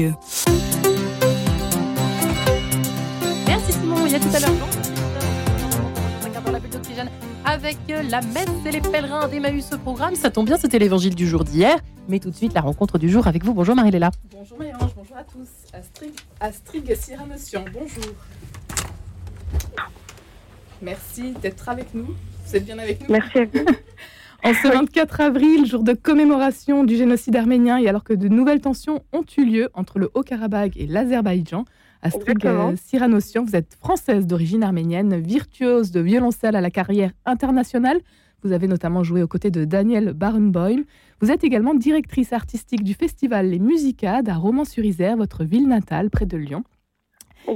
Merci Simon, il y a tout à l'heure avec la messe et les pèlerins d'Emmaüs ce programme. Ça tombe bien, c'était l'évangile du jour d'hier. Mais tout de suite, la rencontre du jour avec vous. Bonjour Marie-Léla. Bonjour Marie-Ange, bonjour à tous. Astrid, Astrid Cyranotion, bonjour. Merci d'être avec nous. Vous êtes bien avec nous? Merci à vous. En ce 24 avril, jour de commémoration du génocide arménien, et alors que de nouvelles tensions ont eu lieu entre le Haut-Karabakh et l'Azerbaïdjan, Astrid Cyranossian, vous êtes française d'origine arménienne, virtuose de violoncelle à la carrière internationale. Vous avez notamment joué aux côtés de Daniel Barenboim. Vous êtes également directrice artistique du festival Les Musicades à Romans-sur-Isère, votre ville natale, près de Lyon.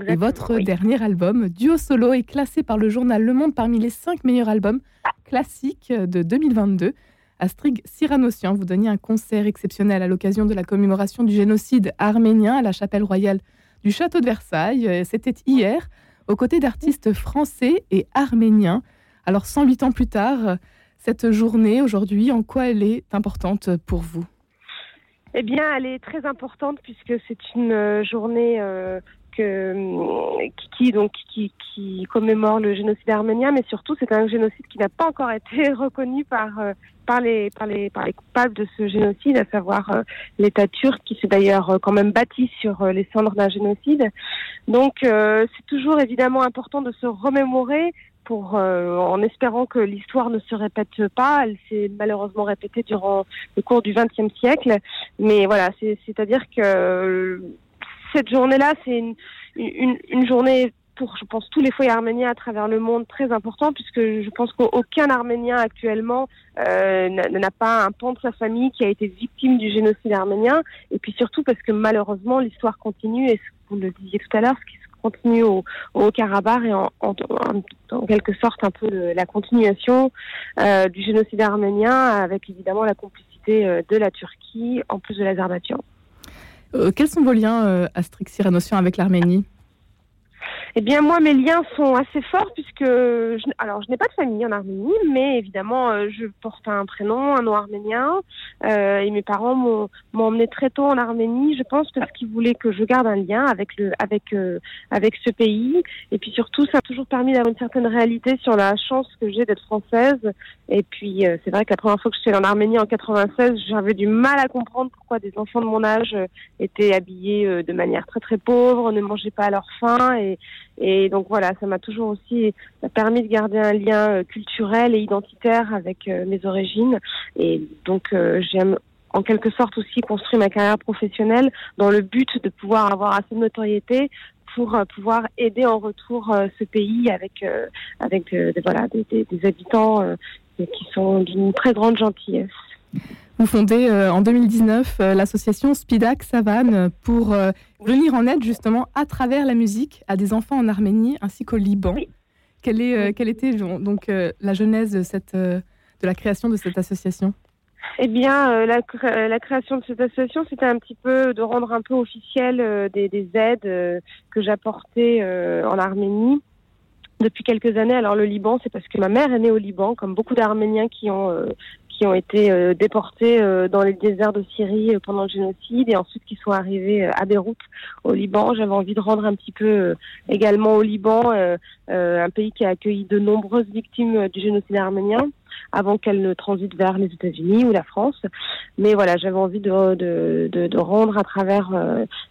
et votre dernier album, Duo Solo, est classé par le journal Le Monde parmi les cinq meilleurs albums classiques de 2022. Astrid Cyranossian, vous donniez un concert exceptionnel à l'occasion de la commémoration du génocide arménien à la chapelle royale du château de Versailles. C'était hier, aux côtés d'artistes français et arméniens. Alors, 108 ans plus tard, cette journée aujourd'hui, en quoi elle est importante pour vous? Eh bien, elle est très importante puisque c'est une euh, journée euh, qui, commémore le génocide arménien, mais surtout c'est un génocide qui n'a pas encore été reconnu par, par, les, coupables de ce génocide, à savoir l'État turc, qui s'est d'ailleurs quand même bâti sur les cendres d'un génocide. Donc c'est toujours évidemment important de se remémorer pour, en espérant que l'histoire ne se répète pas. Elle s'est malheureusement répétée durant le cours du XXe siècle, mais voilà, c'est-à-dire que cette journée-là, c'est une, journée pour, je pense, tous les foyers arméniens à travers le monde très important, puisque je pense qu'aucun Arménien actuellement euh, n'a pas un pan de sa famille qui a été victime du génocide arménien, et puis surtout parce que malheureusement l'histoire continue, et vous le disiez tout à l'heure, ce qui continue au, Karabakh et en, quelque sorte un peu la continuation euh, du génocide arménien, avec évidemment la complicité euh, de la Turquie en plus de l'Azerbaïdjan. Euh, quels sont vos liens, euh, Astrid Cyranossian, avec l'Arménie? Eh bien, moi, mes liens sont assez forts puisque, alors, je n'ai pas de famille en Arménie, mais évidemment, euh, je porte un prénom, un nom arménien, euh, et mes parents m'ont emmené très tôt en Arménie. Je pense parce qu'ils voulaient que je garde un lien avec le, avec, euh, avec ce pays, et puis surtout, ça a toujours permis d'avoir une certaine réalité sur la chance que j'ai d'être française. Et puis, c'est vrai que la première fois que je suis allée en Arménie en 96, j'avais du mal à comprendre pourquoi des enfants de mon âge étaient habillés de manière très très pauvre, ne mangeaient pas à leur faim, et donc voilà, ça m'a toujours aussi permis de garder un lien euh, culturel et identitaire avec euh, mes origines. Et donc euh, j'aime en quelque sorte aussi construire ma carrière professionnelle dans le but de pouvoir avoir assez de notoriété pour pouvoir aider en retour ce pays avec avec voilà des, des habitants qui sont d'une très grande gentillesse. Vous fondez euh, en 2019 euh, l'association Spidak Savane pour euh, venir en aide justement à travers la musique à des enfants en Arménie ainsi qu'au Liban. Quelle, est, quelle était donc la genèse de, cette, de la création de cette association? Eh bien, la, la, création de cette association, c'était un petit peu de rendre un peu officiel des, des, aides que j'apportais en Arménie depuis quelques années. Alors le Liban, c'est parce que ma mère est née au Liban, comme beaucoup d'Arméniens qui ont ont été euh, déportés euh, dans les déserts de Syrie euh, pendant le génocide et ensuite qui sont arrivés à Beyrouth, au Liban. J'avais envie de rendre un petit peu également au Liban, un pays qui a accueilli de nombreuses victimes du génocide arménien avant qu'elle ne transite vers les États-Unis ou la France. Mais voilà, j'avais envie de, de, de, rendre à travers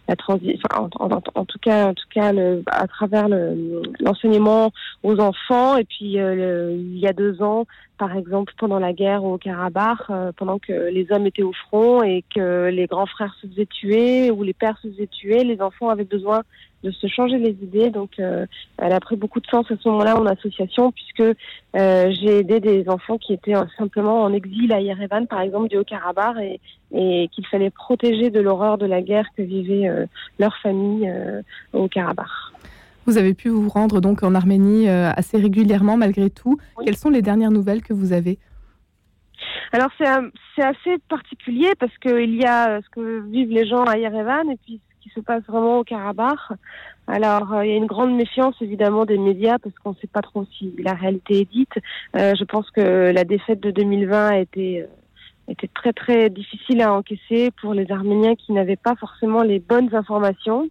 la transition, en, tout cas, en tout cas, à travers l'enseignement aux enfants. Et puis, il y a deux ans, par exemple pendant la guerre au Karabakh, euh, pendant que les hommes étaient au front et que les grands frères se faisaient tuer ou les pères se faisaient tuer, les enfants avaient besoin de se changer les idées. Donc, euh, elle a pris beaucoup de sens à ce moment-là en association, puisque euh, j'ai aidé des enfants qui étaient simplement en exil à Yerevan, par exemple, du Haut-Karabakh, et, et qu'il fallait protéger de l'horreur de la guerre que vivait leur famille au Karabakh. Vous avez pu vous rendre donc en Arménie euh, assez régulièrement malgré tout. Quelles sont les dernières nouvelles que vous avez? Alors c'est assez particulier parce qu'il y a ce que vivent les gens à Yerevan et puis ce qui se passe vraiment au Karabakh. Alors euh, il y a une grande méfiance évidemment des médias parce qu'on ne sait pas trop si la réalité est dite. Euh, je pense que la défaite de 2020 a été était très très difficile à encaisser pour les Arméniens qui n'avaient pas forcément les bonnes informations.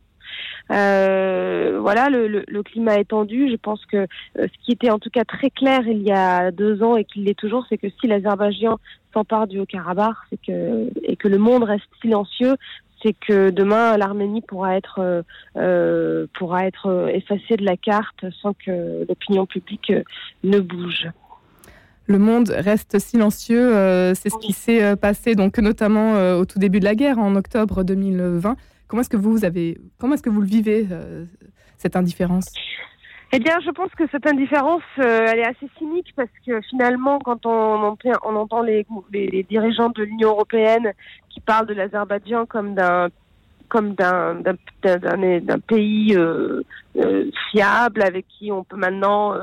Euh, voilà, le, le, le, climat est tendu. Je pense que euh, ce qui était en tout cas très clair il y a deux ans et qu'il l'est toujours, c'est que si l'Azerbaïdjan s'empare du Haut-Karabakh, c'est que et que le monde reste silencieux, c'est que demain l'Arménie pourra être euh, pourra être effacée de la carte sans que l'opinion publique ne bouge. Le monde reste silencieux, euh, c'est ce qui s'est passé donc notamment au tout début de la guerre en octobre 2020. Comment est-ce que vous le vivez euh, cette indifférence? Eh bien, je pense que cette indifférence, euh, elle est assez cynique parce que finalement, quand on, entend les, dirigeants de l'Union européenne qui parlent de l'Azerbaïdjan comme d'un comme d'un d'un pays euh, fiable avec qui on peut maintenant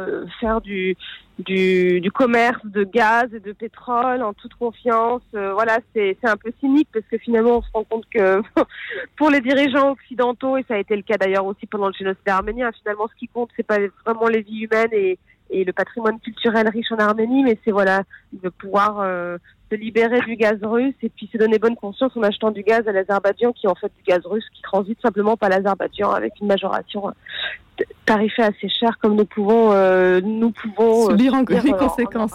faire du, du, du commerce de gaz et de pétrole en toute confiance. voilà, c'est un peu cynique parce que finalement on se rend compte que pour les dirigeants occidentaux et ça a été le cas d'ailleurs aussi pendant le génocide arménien, finalement ce qui compte c'est pas vraiment les vies humaines et et le patrimoine culturel riche en Arménie, mais c'est voilà de pouvoir euh, se libérer du gaz russe et puis se donner bonne conscience en achetant du gaz à l'Azerbaïdjan, qui est en fait du gaz russe qui transite simplement par l'Azerbaïdjan avec une majoration euh, tarifée assez chère, comme nous pouvons euh, nous pouvons subir en, les conséquences.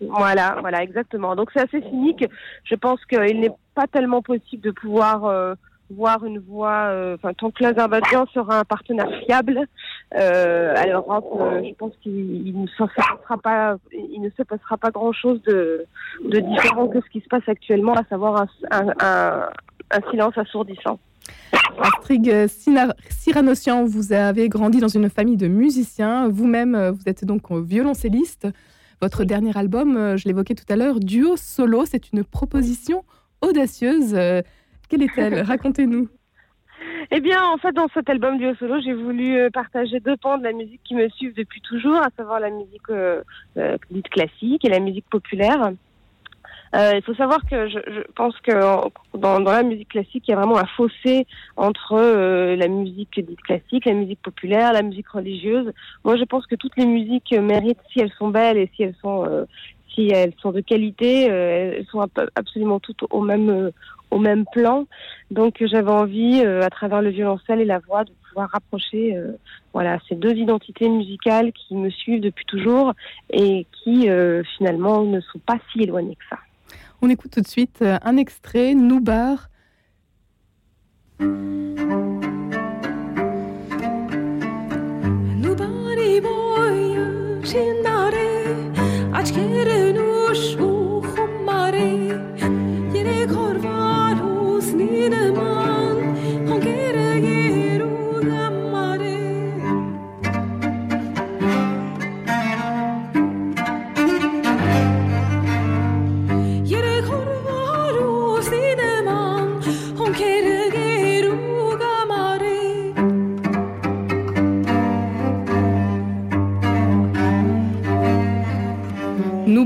Voilà, voilà, exactement. Donc c'est assez cynique. Je pense qu'il n'est pas tellement possible de pouvoir voir une voie, euh, enfin tant que l'Azerbaïdjan sera un partenaire fiable euh, à l'Europe, euh, je pense qu'il ne se passera pas, il ne se passera pas grand chose de, de différent que ce qui se passe actuellement, à savoir un, un, un, silence assourdissant. Astrid Siranossian, vous avez grandi dans une famille de musiciens. Vous-même, vous êtes donc violoncelliste. Votre dernier album, je l'évoquais tout à l'heure, Duo Solo, c'est une proposition audacieuse. Quelle est-elle? Racontez-nous. Eh bien, en fait, dans cet album du solo, j'ai voulu euh, partager deux pans de la musique qui me suivent depuis toujours, à savoir la musique euh, euh dite classique et la musique populaire. Euh, il faut savoir que je, je pense que dans, dans, la musique classique, il y a vraiment un fossé entre la musique dite classique, la musique populaire, la musique religieuse. Moi, je pense que toutes les musiques méritent, si elles sont belles et si elles sont si elles sont de qualité, elles sont absolument toutes au même au même plan. Donc j'avais envie, euh, à travers le violoncelle et la voix, de pouvoir rapprocher euh, voilà, ces deux identités musicales qui me suivent depuis toujours et qui euh, finalement ne sont pas si éloignées que ça. On écoute tout de suite un extrait, Noubar.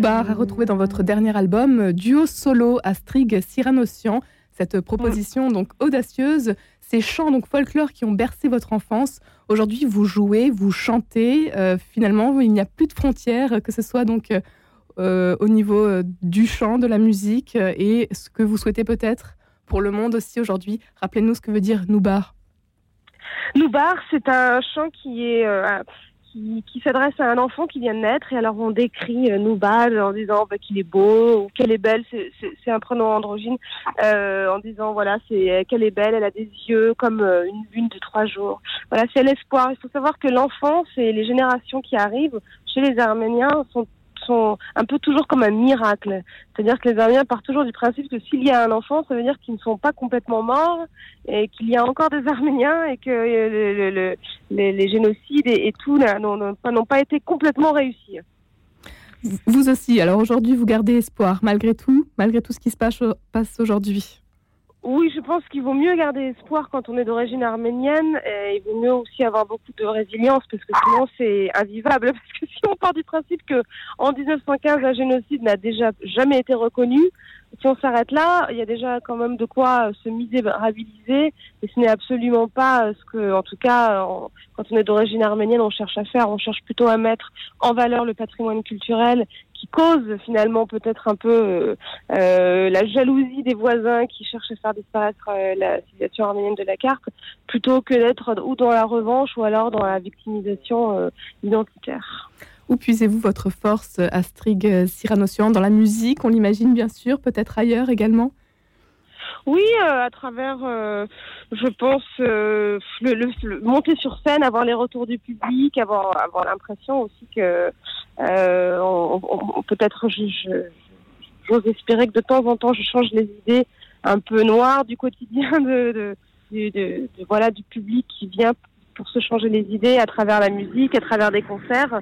À retrouver dans votre dernier album, duo solo Astrig Cyranossian. Cette proposition donc audacieuse, ces chants donc folklore qui ont bercé votre enfance. Aujourd'hui, vous jouez, vous chantez. Euh, finalement, il n'y a plus de frontières, que ce soit donc euh, au niveau euh, du chant, de la musique et ce que vous souhaitez peut-être pour le monde aussi aujourd'hui. Rappelez-nous ce que veut dire Noubar. Noubar, c'est un chant qui est qui, s'adresse à un enfant qui vient de naître et alors on décrit euh, Noubal en disant bah, qu'il est beau ou qu'elle est belle, c'est un prénom androgyne, euh, en disant voilà c'est qu'elle est belle, elle a des yeux comme euh, une lune de trois jours. Voilà c'est l'espoir. Il faut savoir que l'enfance et les générations qui arrivent chez les Arméniens sont un peu toujours comme un miracle. C'est-à-dire que les Arméniens partent toujours du principe que s'il y a un enfant, ça veut dire qu'ils ne sont pas complètement morts et qu'il y a encore des Arméniens et que le, les, génocides et, tout n'ont pas été complètement réussis. Vous aussi, alors aujourd'hui, vous gardez espoir malgré tout, malgré tout ce qui se passe aujourd'hui oui, je pense qu'il vaut mieux garder espoir quand on est d'origine arménienne. Et il vaut mieux aussi avoir beaucoup de résilience parce que sinon c'est invivable. Parce que si on part du principe que en 1915 un génocide n'a déjà jamais été reconnu, si on s'arrête là, il y a déjà quand même de quoi se misérabiliser. Et ce n'est absolument pas ce que, en tout cas, quand on est d'origine arménienne, on cherche à faire. On cherche plutôt à mettre en valeur le patrimoine culturel qui cause finalement peut-être un peu la jalousie des voisins qui cherchent à faire disparaître la civilisation arménienne de la carte, plutôt que d'être ou dans la revanche ou alors dans la victimisation identitaire. Où puisez-vous votre force, Astrid Cyranocian Dans la musique, on l'imagine bien sûr, peut-être ailleurs également? Oui, euh, à travers, euh, je pense, euh, le, monter sur scène, avoir les retours du public, avoir, avoir l'impression aussi que peut-être j'ose espérer que de temps en temps je change les idées un peu noires du quotidien de, de, voilà du public qui vient pour se changer les idées à travers la musique, à travers des concerts.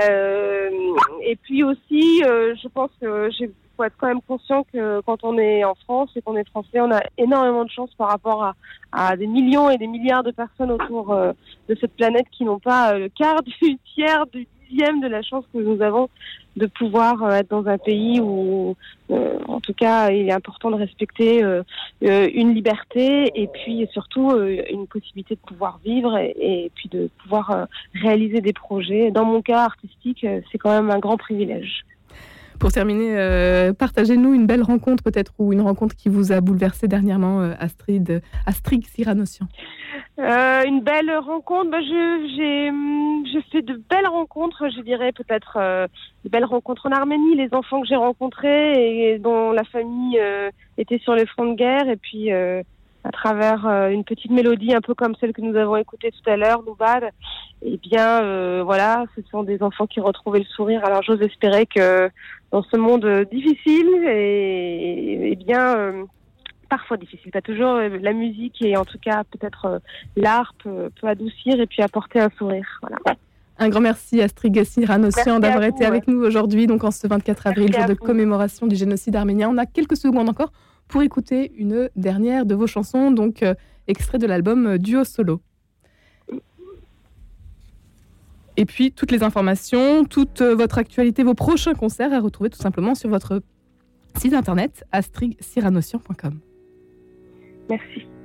et puis aussi, je pense que j'ai faut être quand même conscient que quand on est en France et qu'on est français, on a énormément de chance par rapport à, des millions et des milliards de personnes autour euh, de cette planète qui n'ont pas euh, le quart du tiers du de la chance que nous avons de pouvoir euh, être dans un pays où, en tout cas, il est important de respecter une liberté et puis surtout une possibilité de pouvoir vivre et puis de pouvoir réaliser des projets. Dans mon cas artistique, c'est quand même un grand privilège. Pour terminer, euh, partagez-nous une belle rencontre peut-être ou une rencontre qui vous a bouleversé dernièrement, euh, Astrid, Astrid Cyranocian. Euh, une belle rencontre, bah, j'ai fait de belles rencontres, je dirais peut-être de belles rencontres en Arménie, les enfants que j'ai rencontrés et dont la famille était sur les fronts de guerre et puis à travers euh, une petite mélodie un peu comme celle que nous avons écoutée tout à l'heure, Noubad, eh bien euh, voilà, ce sont des enfants qui retrouvaient le sourire. Alors j'ose espérer que dans ce monde difficile et, bien parfois difficile, pas toujours, la musique et en tout cas peut-être l'art peut, adoucir et puis apporter un sourire. Voilà. Un grand merci Astrid Gassir-Anossian d'avoir été avec nous aujourd'hui, donc en ce 24 avril, jour de commémoration du génocide arménien. On a quelques secondes encore pour écouter une dernière de vos chansons, donc euh, extrait de l'album euh, Duo Solo. Et puis toutes les informations, toute euh, votre actualité, vos prochains concerts à retrouver tout simplement sur votre site internet astrigcyranossian.com. Merci.